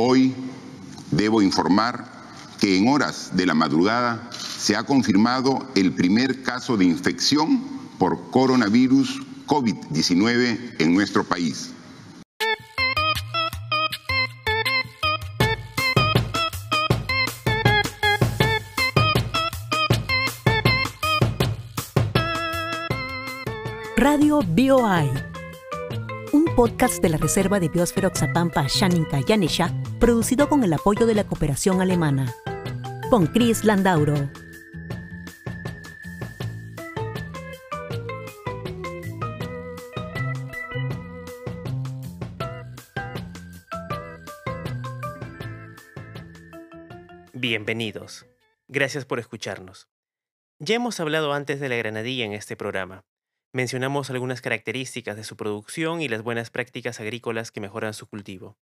Hoy debo informar que en horas de la madrugada se ha confirmado el primer caso de infección por coronavirus COVID-19 en nuestro país. Radio BioI, un podcast de la Reserva de Biosfera Oxapampa Shaninka Yanesha, producido con el apoyo de la cooperación alemana. Con Chris Landauro. Bienvenidos. Gracias por escucharnos. Ya hemos hablado antes de la granadilla en este programa. Mencionamos algunas características de su producción y las buenas prácticas agrícolas que mejoran su cultivo.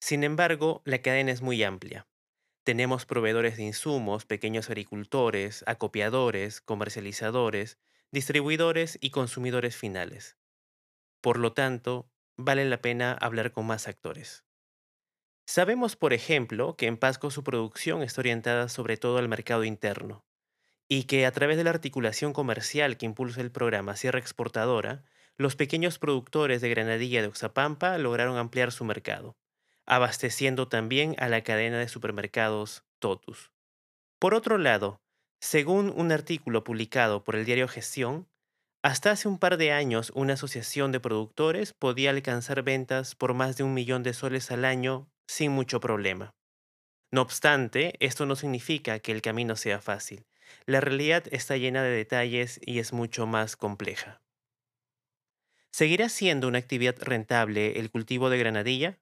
Sin embargo, la cadena es muy amplia. Tenemos proveedores de insumos, pequeños agricultores, acopiadores, comercializadores, distribuidores y consumidores finales. Por lo tanto, vale la pena hablar con más actores. Sabemos, por ejemplo, que en Pasco su producción está orientada sobre todo al mercado interno y que a través de la articulación comercial que impulsa el programa Sierra Exportadora, los pequeños productores de granadilla de Oxapampa lograron ampliar su mercado, abasteciendo también a la cadena de supermercados Totus. Por otro lado, según un artículo publicado por el diario Gestión, hasta hace un par de años una asociación de productores podía alcanzar ventas por más de un millón de soles al año sin mucho problema. No obstante, esto no significa que el camino sea fácil la realidad está llena de detalles y es mucho más compleja. ¿Seguirá siendo una actividad rentable el cultivo de granadilla?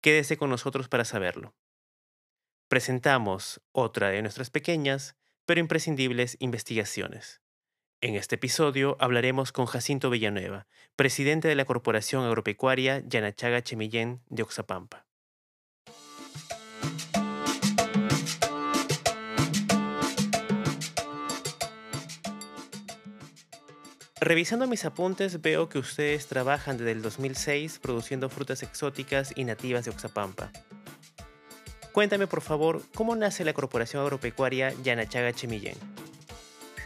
Quédese con nosotros para saberlo. Presentamos otra de nuestras pequeñas pero imprescindibles investigaciones. En este episodio hablaremos con Jacinto Villanueva, presidente de la Corporación Agropecuaria Yanachaga Chemillén de Oxapampa. Revisando mis apuntes veo que ustedes trabajan desde el 2006 produciendo frutas exóticas y nativas de Oxapampa. Cuéntame por favor, ¿cómo nace la Corporación Agropecuaria Yanachaga Chemillén?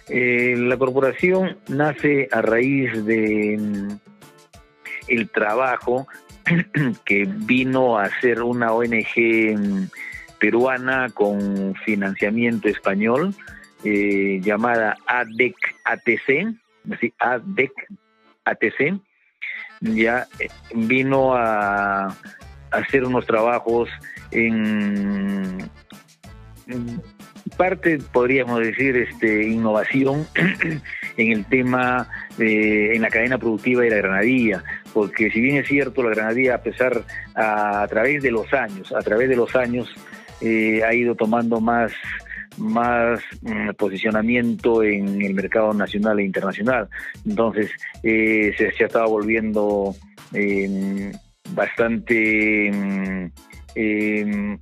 Eh, la corporación nace a raíz de mm, el trabajo que vino a ser una ONG mm, peruana con financiamiento español eh, llamada ADEC ATC, ADEC, ATC, ya eh, vino a, hacer unos trabajos en, parte, podríamos decir, este, innovación en el tema, en la cadena productiva de la granadilla, porque si bien es cierto, la granadilla, a pesar, a, través de los años, a través de los años, eh, ha ido tomando más más mm, posicionamiento en el mercado nacional e internacional. Entonces, eh, se, se, ha estado volviendo em, bastante em, em,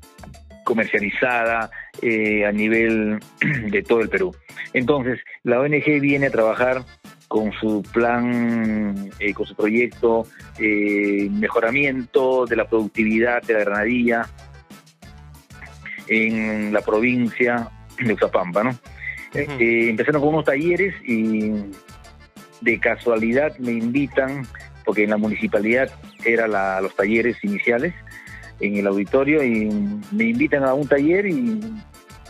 comercializada eh, a nivel de todo el Perú. Entonces, la ONG viene a trabajar con su plan, eh, con su proyecto, mejoramiento de la productividad de la granadilla en la provincia de Uxapampa, ¿no? Eh, empezaron con unos talleres y de casualidad me invitan, porque en la municipalidad eran los talleres iniciales en el auditorio y me invitan a un taller y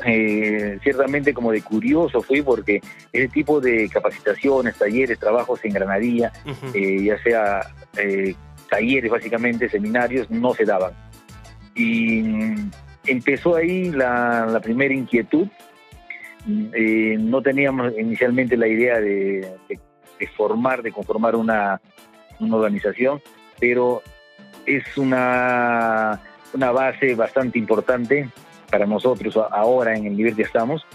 eh, ciertamente como de curioso fui porque ese tipo de capacitaciones, talleres, trabajos en granadilla, eh, ya sea talleres básicamente, seminarios, no se daban. Y empezó ahí la primera inquietud. Eh, no teníamos inicialmente la idea de, formar, de conformar una, organización, pero es una, una base bastante importante para nosotros ahora en el nivel que estamos,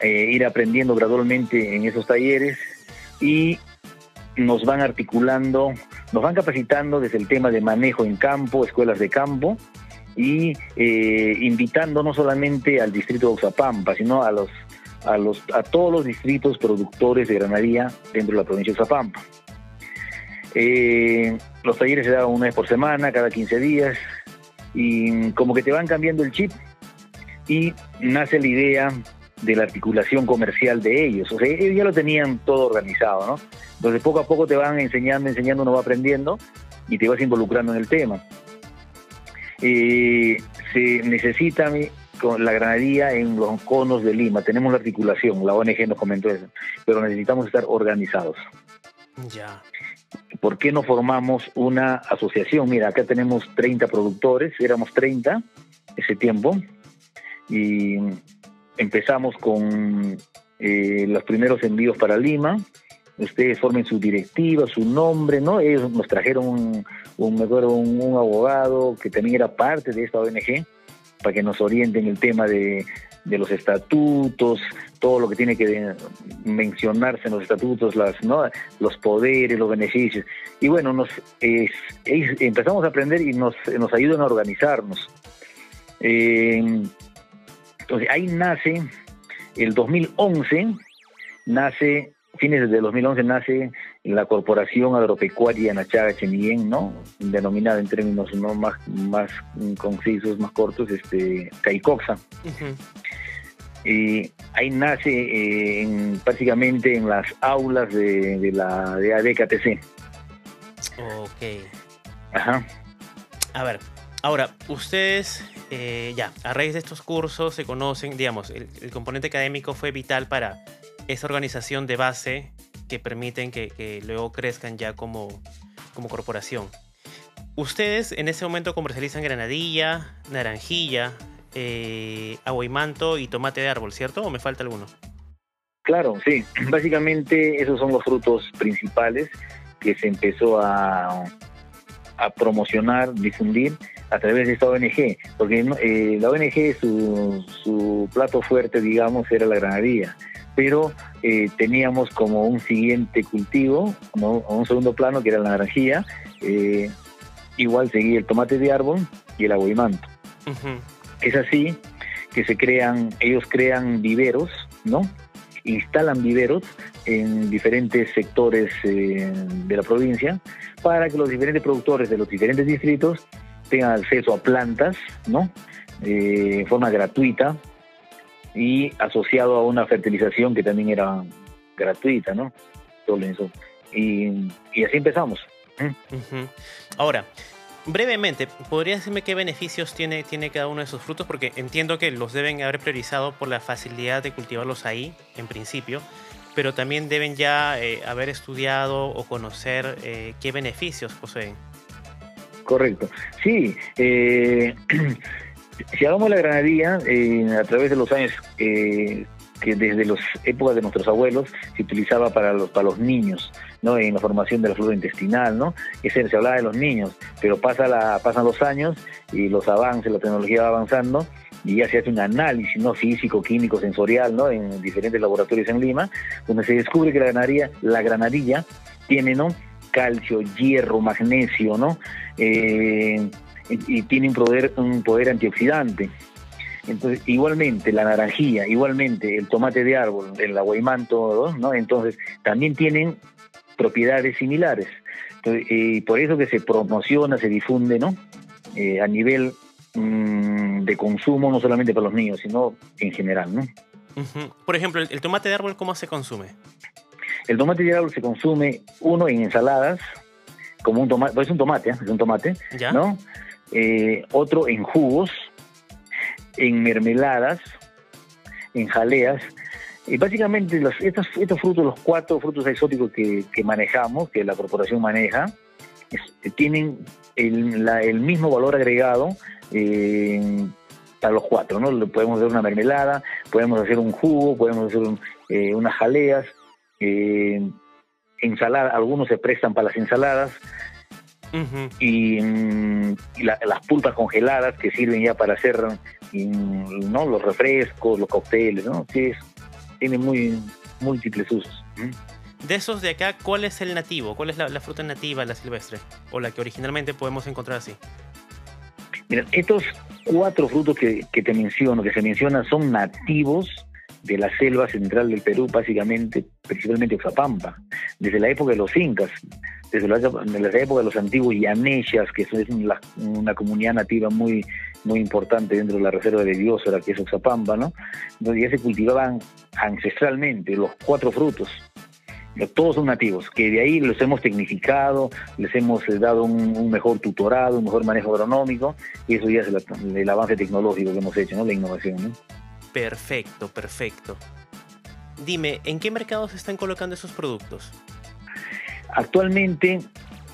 eh, ir aprendiendo gradualmente en esos talleres y nos van articulando, nos van capacitando desde el tema de manejo en campo, escuelas de campo, y eh, invitando no solamente al distrito de Oxapampa, sino a los a los a todos los distritos productores de granadería dentro de la provincia de Oxapampa. Eh, los talleres se daban una vez por semana, cada 15 días, y como que te van cambiando el chip y nace la idea de la articulación comercial de ellos. O sea, ellos ya lo tenían todo organizado, ¿no? Entonces poco a poco te van enseñando, enseñando, uno va aprendiendo y te vas involucrando en el tema. Eh, se necesita con la granadería en los conos de Lima. Tenemos la articulación, la ONG nos comentó eso, pero necesitamos estar organizados. Ya. ¿Por qué no formamos una asociación? Mira, acá tenemos 30 productores, éramos 30 ese tiempo, y empezamos con eh, los primeros envíos para Lima. Ustedes formen su directiva, su nombre, ¿no? Ellos nos trajeron un, un, un abogado que también era parte de esta ONG para que nos orienten el tema de, los estatutos, todo lo que tiene que mencionarse en los estatutos, las, ¿no? los poderes, los beneficios. Y bueno, nos empezamos a aprender y nos, nos ayudan a organizarnos. Eh, entonces ahí nace, el 2011, nace, fines del 2011 nace la Corporación Agropecuaria Nachaga Chemillén, ¿no? Denominada en términos no más, más concisos, más cortos, este, Caicoxa. y ahí nace eh, prácticamente en las aulas de, de la de ADKTC. Ok. Ajá. A ver, ahora, ustedes eh, ya, a raíz de estos cursos se conocen, digamos, el, el componente académico fue vital para esa organización de base que permiten que, luego crezcan ya como, como corporación. Ustedes en ese momento comercializan granadilla, naranjilla, eh, manto y tomate de árbol, ¿cierto? ¿O me falta alguno? Claro, sí. Básicamente esos son los frutos principales que se empezó a, promocionar, difundir a través de esta ONG, porque eh, la ONG su plato fuerte, digamos, era la granadilla pero eh, teníamos como un siguiente cultivo, ¿no? un segundo plano que era la naranjilla, eh, igual seguía el tomate de árbol y el aguimanto. Es así que se crean, ellos crean viveros, ¿no? Instalan viveros en diferentes sectores eh, de la provincia para que los diferentes productores de los diferentes distritos tengan acceso a plantas, ¿no? de forma gratuita y asociado a una fertilización que también era gratuita, ¿no? Y, y así empezamos. Ahora, brevemente, ¿podría decirme qué beneficios tiene, tiene cada uno de esos frutos? Porque entiendo que los deben haber priorizado por la facilidad de cultivarlos ahí, en principio, pero también deben ya eh, haber estudiado o conocer eh, qué beneficios poseen. Correcto. Sí, eh, Si hagamos la granadilla, eh, a través de los años eh, que desde las épocas de nuestros abuelos se utilizaba para los, para los niños, ¿no? En la formación de la flora intestinal, ¿no? Ese, se hablaba de los niños, pero pasa la, pasan los años y los avances, la tecnología va avanzando y ya se hace un análisis no físico, químico, sensorial, ¿no? En diferentes laboratorios en Lima, donde se descubre que la granadilla, la granadilla tiene, ¿no? Calcio, hierro, magnesio, ¿no? Eh, y, tiene un poder, un poder antioxidante. Entonces, igualmente la naranjilla, igualmente el tomate de árbol, el aguaymanto, ¿no? Entonces, también tienen propiedades similares. y por eso que se promociona, se difunde, ¿no? Eh, a nivel mm, de consumo, no solamente para los niños, sino en general, ¿no? Por ejemplo, ¿el, tomate de árbol cómo se consume? El tomate de árbol se consume, uno, en ensaladas, como un tomate, pues es un tomate, ¿eh? es un tomate, ¿no? Eh, otro en jugos, en mermeladas, en jaleas. Y básicamente los, estos, estos frutos, los cuatro frutos exóticos que, manejamos, que la corporación maneja, tienen el, mismo valor agregado eh, a los cuatro, ¿no? Podemos hacer una mermelada, podemos hacer un jugo, podemos hacer eh, unas jaleas, eh, ensalada, algunos se prestan para las ensaladas, y, mm, las pulpas congeladas que sirven ya para hacer mm, ¿no? los refrescos, los cócteles, ¿no? Sí, tiene muy múltiples usos. De esos de acá, ¿cuál es el nativo? ¿Cuál es la, fruta nativa, la silvestre? O la que originalmente podemos encontrar así. Mira, estos cuatro frutos que, que te menciono, que se mencionan, son nativos de la selva central del Perú, básicamente, principalmente Oxapampa, desde la época de los incas desde la, época de los antiguos yaneshas, que es una, comunidad nativa muy muy importante dentro de la reserva de biosfera, que es Oxapamba, ¿no? Donde ya se cultivaban ancestralmente los cuatro frutos. Todos son nativos, que de ahí los hemos tecnificado, les hemos eh, dado un, mejor tutorado, un mejor manejo agronómico, y eso ya es el, avance tecnológico que hemos hecho, ¿no? La innovación, ¿no? Perfecto, perfecto. Dime, ¿en qué mercados están colocando esos productos? Actualmente,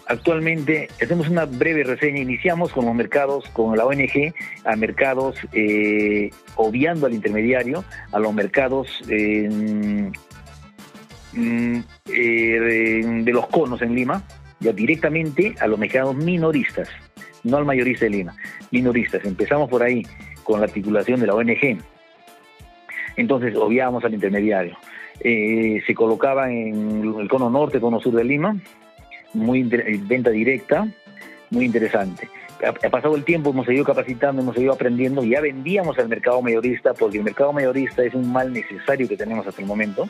actualmente hacemos una breve reseña. Iniciamos con los mercados, con la ONG, a mercados eh, obviando al intermediario, a los mercados mm, eh, de los conos en Lima, ya directamente a los mercados minoristas, no al mayorista de Lima, minoristas. Empezamos por ahí con la articulación de la ONG. Entonces obviamos al intermediario. Eh, se colocaba en el cono norte, cono sur de Lima, muy venta directa, muy interesante. Ha, pasado el tiempo, hemos seguido capacitando, hemos seguido aprendiendo, ya vendíamos al mercado mayorista, porque el mercado mayorista es un mal necesario que tenemos hasta el momento,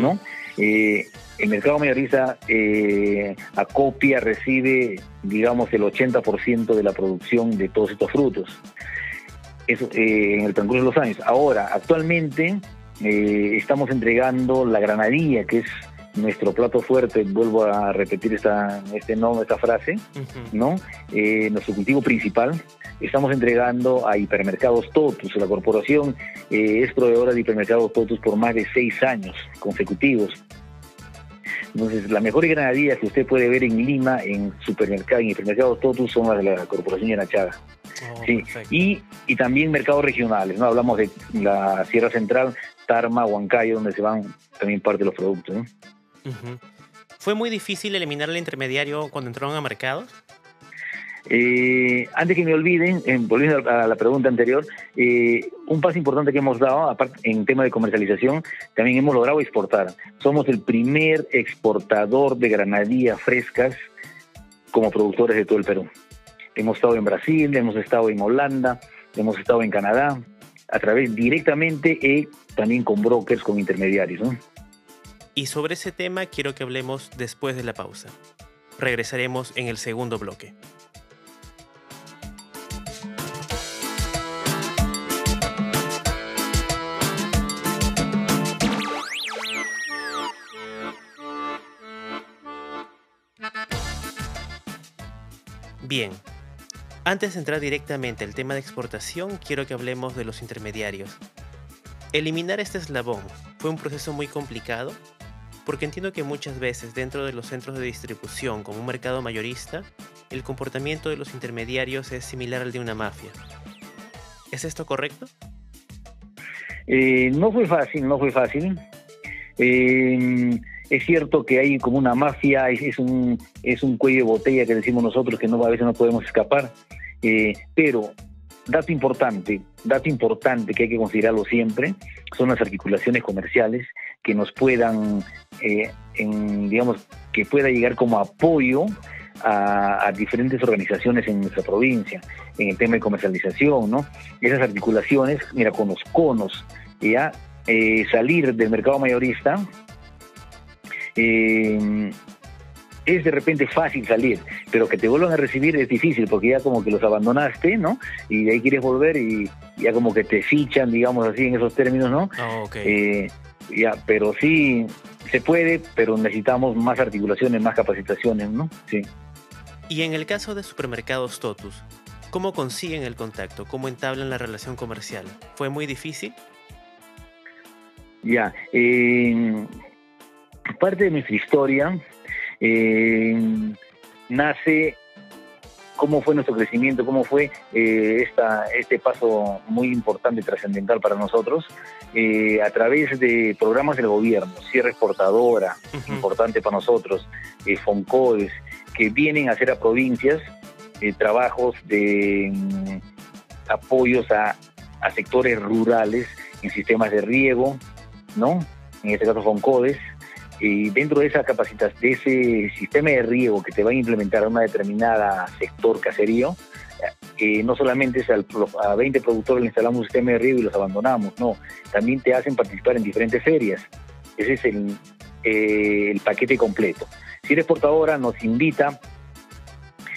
¿no? Eh, el mercado mayorista eh, acopia, recibe, digamos, el 80% de la producción de todos estos frutos. Eso en el transcurso de los años. Ahora, actualmente, eh, estamos entregando la granadilla, que es nuestro plato fuerte, vuelvo a repetir esta, este no, esta frase, ¿no? Eh, nuestro cultivo principal. Estamos entregando a Hipermercados Totus. La corporación eh, es proveedora de Hipermercados Totus por más de seis años consecutivos. Entonces, las mejores granadillas que usted puede ver en Lima, en supermercados, en hipermercados Totus, son las de la Corporación Yanachada. Oh, sí. Y, y también mercados regionales, ¿no? Hablamos de la Sierra Central, Tarma, Huancayo, donde se van también parte de los productos. ¿no? ¿Fue muy difícil eliminar el intermediario cuando entraron a mercados? Eh, antes que me olviden, volviendo a la pregunta anterior, eh, un paso importante que hemos dado, aparte en tema de comercialización, también hemos logrado exportar. Somos el primer exportador de granadillas frescas como productores de todo el Perú. Hemos estado en Brasil, hemos estado en Holanda, hemos estado en Canadá, a través directamente y también con brokers, con intermediarios. Y sobre ese tema quiero que hablemos después de la pausa. Regresaremos en el segundo bloque. Bien, antes de entrar directamente al tema de exportación, quiero que hablemos de los intermediarios. Eliminar este eslabón fue un proceso muy complicado, porque entiendo que muchas veces dentro de los centros de distribución, como un mercado mayorista, el comportamiento de los intermediarios es similar al de una mafia. ¿Es esto correcto? Eh, no fue fácil, no fue fácil. Eh, es cierto que hay como una mafia, es, un, es un cuello de botella que decimos nosotros que no, a veces no podemos escapar, eh, pero dato importante, dato importante que hay que considerarlo siempre, son las articulaciones comerciales que nos puedan, eh, digamos, que pueda llegar como apoyo a, diferentes organizaciones en nuestra provincia, en el tema de comercialización, ¿no? Esas articulaciones, mira, con los conos, ya eh, salir del mercado mayorista eh, es de repente fácil salir, pero que te vuelvan a recibir es difícil porque ya como que los abandonaste, ¿no? Y de ahí quieres volver y ya como que te fichan, digamos así, en esos términos, ¿no? Ah, eh, ya, pero sí se puede, pero necesitamos más articulaciones, más capacitaciones, ¿no? Sí. Y en el caso de supermercados Totus, ¿cómo consiguen el contacto? ¿Cómo entablan la relación comercial? ¿Fue muy difícil? Ya, eh, parte de nuestra historia eh, nace cómo fue nuestro crecimiento, cómo fue eh, esta, este paso muy importante trascendental para nosotros eh, a través de programas del gobierno, Cierre Exportadora, importante para nosotros, eh, FONCODES, que vienen a hacer a provincias trabajos de mm, apoyos a, a sectores rurales en sistemas de riego, ¿no? En este caso FONCODES, y dentro de esa capacidad, de ese sistema de riego que te va a implementar una determinada sector caserío, eh, no solamente es a 20 productores le instalamos un sistema de riego y los abandonamos, no, también te hacen participar en diferentes ferias. Ese es el, eh, el paquete completo. Si exportadora nos invita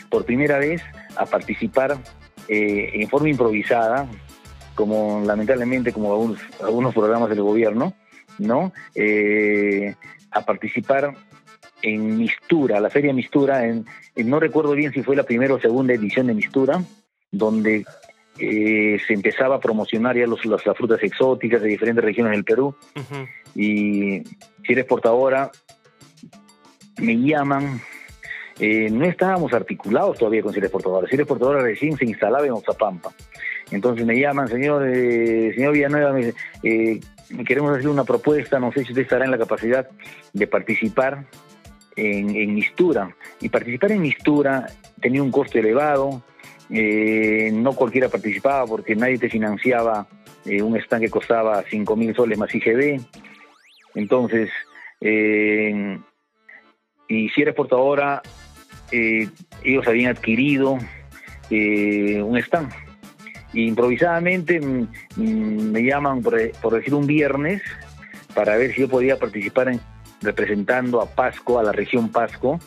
por primera vez a participar eh, en forma improvisada, como lamentablemente como algunos, algunos programas del gobierno, ¿no? Eh, a participar en Mistura, la feria Mistura, en, no recuerdo bien si fue la primera o segunda edición de Mistura, donde eh, se empezaba a promocionar ya los, las, frutas exóticas de diferentes regiones del Perú. Y si eres portadora, me llaman. Eh, no estábamos articulados todavía con si eres portadora. Si eres portadora recién se instalaba en Oxapampa. Entonces me llaman, señor, eh, señor Villanueva, me, eh, queremos hacer una propuesta, no sé si usted estará en la capacidad de participar en, Mistura. Y participar en Mistura tenía un costo elevado, eh, no cualquiera participaba porque nadie te financiaba eh, un stand que costaba 5 mil soles más IGB. Entonces, eh, y si eres portadora, ellos habían adquirido un stand. Improvisadamente mm, mm, me llaman, por, por decir un viernes, para ver si yo podía participar en, representando a Pasco, a la región Pasco,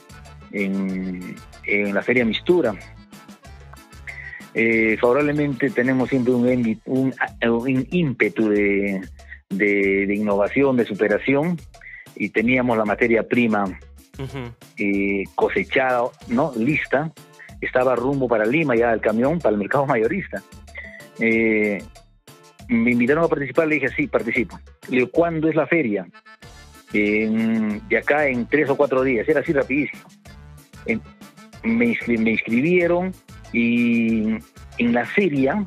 en, la Feria Mistura. Eh, favorablemente tenemos siempre un, un, ímpetu de, innovación, de superación, y teníamos la materia prima eh, cosechada, ¿no? lista, estaba rumbo para Lima ya el camión, para el mercado mayorista. Eh, me invitaron a participar, le dije, sí, participo. Le digo, ¿cuándo es la feria? de acá en tres o cuatro días, era así rapidísimo. me, inscribieron y en la feria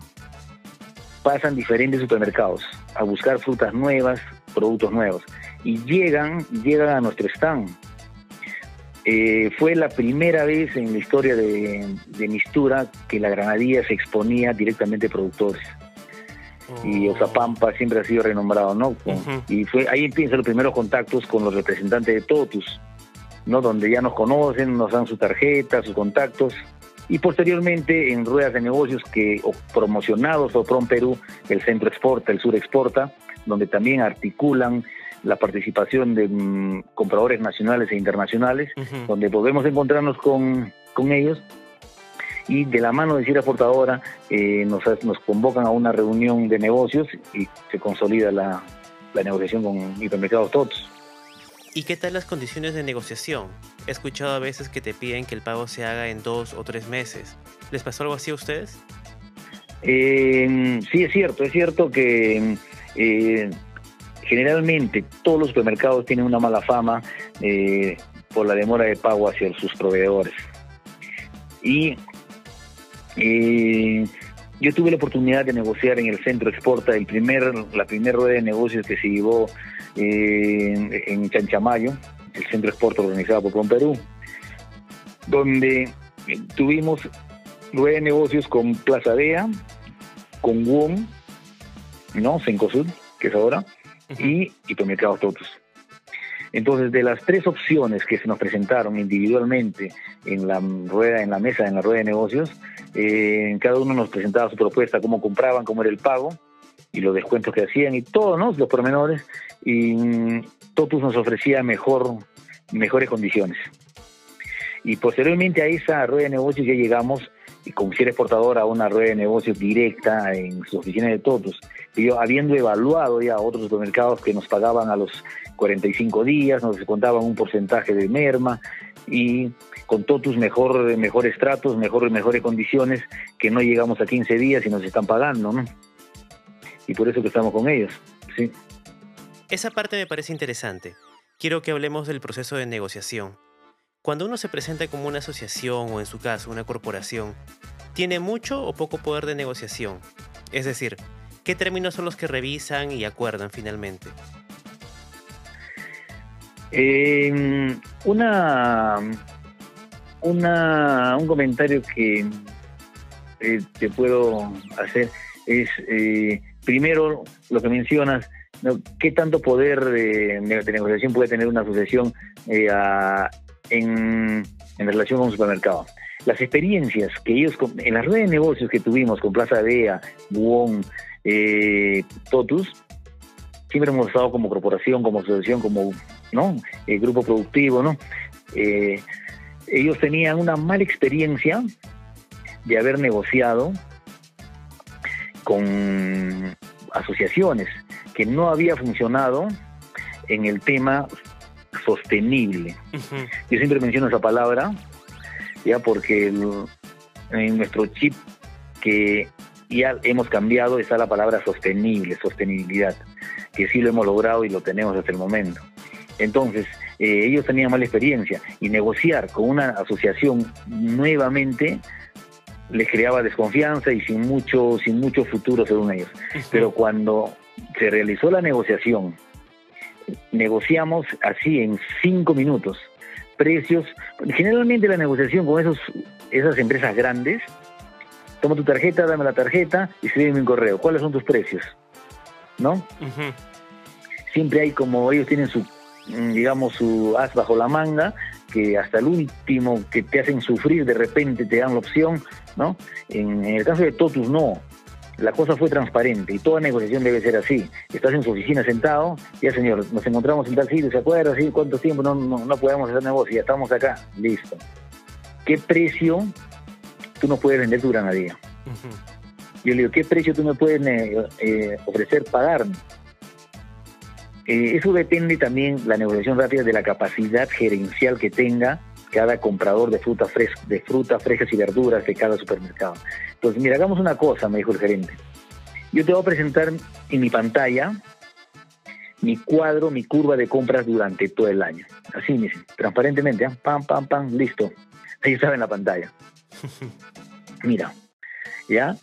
pasan diferentes supermercados a buscar frutas nuevas, productos nuevos y llegan, llegan a nuestro stand. Eh, fue la primera vez en la historia de, de Mistura que la granadilla se exponía directamente a productores y Oxapampa siempre ha sido renombrado, ¿no? Y fue ahí empiezan los primeros contactos con los representantes de Totus, ¿no? Donde ya nos conocen, nos dan su tarjeta, sus contactos. Y posteriormente en ruedas de negocios que promocionados por Prom Perú, el Centro Exporta, el Sur Exporta, donde también articulan la participación de mm, compradores nacionales e internacionales, donde podemos encontrarnos con, con ellos y de la mano de Sierra Portadora eh, nos, nos convocan a una reunión de negocios y se consolida la, negociación con hipermercados TOTS. ¿Y qué tal las condiciones de negociación? He escuchado a veces que te piden que el pago se haga en dos o tres meses. ¿Les pasó algo así a ustedes? Eh, sí, es cierto, es cierto que eh, generalmente todos los supermercados tienen una mala fama por la demora de pago hacia sus proveedores. Y yo tuve la oportunidad de negociar en el Centro Exporta el primer, la primera rueda de negocios que se llevó eh, en Chanchamayo, el Centro Exporta organizado por Perú, donde eh, tuvimos rueda de negocios con Plaza Dea, con WOM, ¿no? Cencosud, que es ahora, y Hipermercados Totos. Entonces, de las tres opciones que se nos presentaron individualmente en la rueda, en la mesa, en la rueda de negocios, eh, cada uno nos presentaba su propuesta, cómo compraban, cómo era el pago y los descuentos que hacían y todo, ¿no? Los pormenores. Y mm, Totus nos ofrecía mejor, mejores condiciones. Y posteriormente a esa rueda de negocios ya llegamos con si exportador a una rueda de negocios directa en sus oficinas de Totus. Y yo, habiendo evaluado ya otros supermercados que nos pagaban a los 45 días, nos descontaban un porcentaje de merma y con Totus mejor, mejores tratos, mejor, mejores condiciones, que no llegamos a 15 días y nos están pagando, ¿no? Y por eso que estamos con ellos. Esa parte me parece interesante. Quiero que hablemos del proceso de negociación. Cuando uno se presenta como una asociación o en su caso una corporación, ¿tiene mucho o poco poder de negociación? Es decir, ¿qué términos son los que revisan y acuerdan finalmente? Eh, una, una, un comentario que eh, te puedo hacer es, eh, primero, lo que mencionas, ¿qué tanto poder de, negociación puede tener una asociación en, relación con un supermercado? Las experiencias que ellos, en las redes de negocios que tuvimos con Plaza Bea, Buon, Totus, siempre hemos estado como corporación, como asociación, como ¿no? El grupo productivo, ¿no? Eh, ellos tenían una mala experiencia de haber negociado con asociaciones que no había funcionado en el tema sostenible. Yo siempre menciono esa palabra, ya porque en nuestro chip que ya hemos cambiado está la palabra sostenible, sostenibilidad, que sí lo hemos logrado y lo tenemos hasta el momento. Entonces, eh, ellos tenían mala experiencia y negociar con una asociación nuevamente les creaba desconfianza y sin mucho, sin mucho futuro según ellos. Pero cuando se realizó la negociación, negociamos así en cinco minutos precios. Generalmente la negociación con esos, esas empresas grandes, toma tu tarjeta, dame la tarjeta y escríbeme un correo. ¿Cuáles son tus precios? ¿No? Siempre hay como ellos tienen su, mm, digamos, su as bajo la manga, que hasta el último que te hacen sufrir de repente te dan la opción, ¿no? En, el caso de Totus no, la cosa fue transparente y toda negociación debe ser así. Estás en su oficina sentado, ya señor, nos encontramos en tal sitio, ¿se acuerda? ¿Sí? ¿Cuánto tiempo no, no, podemos hacer negocio? Ya estamos acá, listo. ¿Qué precio tú nos puedes vender tu granadilla? Yo le digo, ¿qué precio tú me puedes eh, eh, ofrecer pagarme? Eh, eso depende también, la negociación rápida, de la capacidad gerencial que tenga cada comprador de frutas de frutas frescas y verduras de cada supermercado. Entonces, mira, hagamos una cosa, me dijo el gerente. Yo te voy a presentar en mi pantalla mi cuadro, mi curva de compras durante todo el año. Así, me dice, transparentemente, ¿eh? pam, pam, pam, listo. Ahí estaba en la pantalla. Mira, ¿ya?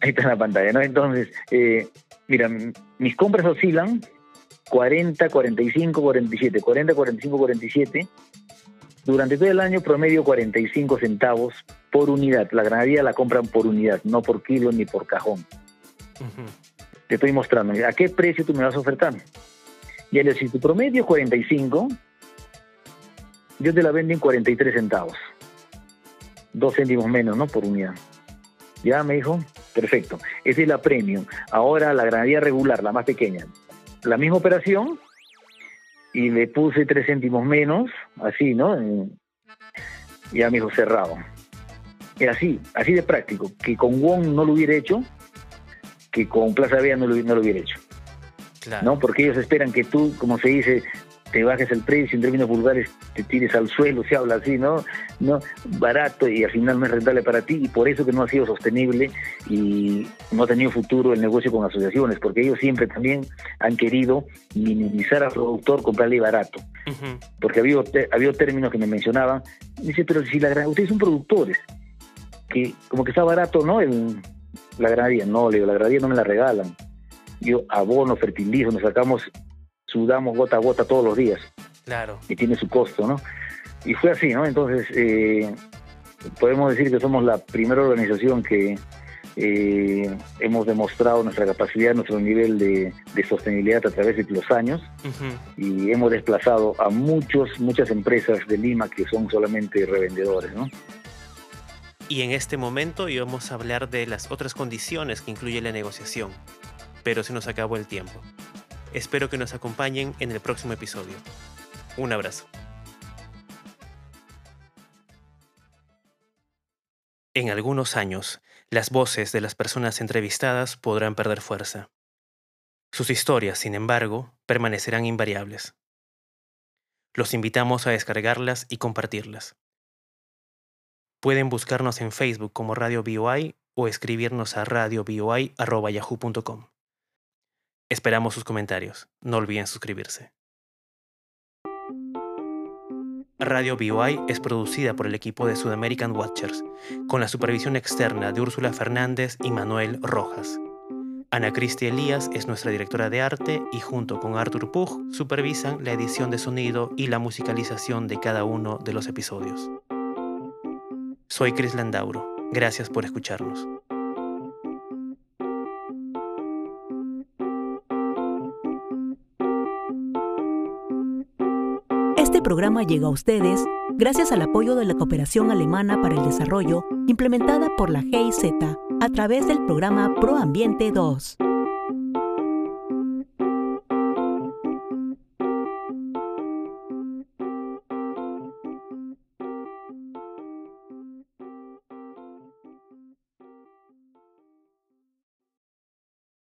Ahí está en la pantalla, ¿no? Entonces, eh, mira, mis compras oscilan 40, 45, 47, 40, 45, 47 durante todo el año promedio 45 centavos por unidad. La granadilla la compran por unidad, no por kilo ni por cajón. Te estoy mostrando. ¿A qué precio tú me vas a ofertar? Y él si tu promedio es 45, yo te la vendo en 43 centavos. Dos céntimos menos, ¿no? Por unidad. Ya me dijo, perfecto. Esa es la premium. Ahora la granadilla regular, la más pequeña. La misma operación, y le puse tres céntimos menos, así, ¿no? Ya me dijo cerrado. Es así, así de práctico, que con Wong no lo hubiera hecho, que con Plaza Vea no lo, no lo hubiera hecho. ¿No? Porque ellos esperan que tú, como se dice, te bajes el precio, en términos vulgares te tires al suelo, se habla así, ¿no? no Barato y al final no es rentable para ti y por eso que no ha sido sostenible y no ha tenido futuro el negocio con asociaciones, porque ellos siempre también han querido minimizar al productor, comprarle barato. Porque había, había términos que me mencionaban, dice, pero si la ustedes son productores, que como que está barato, ¿no? El, la granadilla, no, le digo, la granadilla no me la regalan. Yo abono, fertilizo, nos sacamos sudamos gota a gota todos los días. Claro. Y tiene su costo, ¿no? Y fue así, ¿no? Entonces, eh, podemos decir que somos la primera organización que eh, hemos demostrado nuestra capacidad, nuestro nivel de, sostenibilidad a través de los años y hemos desplazado a muchos, muchas empresas de Lima que son solamente revendedores, ¿no? Y en este momento íbamos a hablar de las otras condiciones que incluye la negociación, pero se nos acabó el tiempo. Espero que nos acompañen en el próximo episodio. Un abrazo. En algunos años, las voces de las personas entrevistadas podrán perder fuerza. Sus historias, sin embargo, permanecerán invariables. Los invitamos a descargarlas y compartirlas. Pueden buscarnos en Facebook como Radio BOI o escribirnos a radioboi.yahoo.com. Esperamos sus comentarios. No olviden suscribirse. Radio BOI es producida por el equipo de Sudamerican Watchers, con la supervisión externa de Úrsula Fernández y Manuel Rojas. Ana Cristia Elías es nuestra directora de arte y junto con Arthur Pug supervisan la edición de sonido y la musicalización de cada uno de los episodios. Soy Chris Landauro. Gracias por escucharnos. Este programa llega a ustedes gracias al apoyo de la Cooperación Alemana para el Desarrollo implementada por la GIZ a través del programa ProAmbiente 2.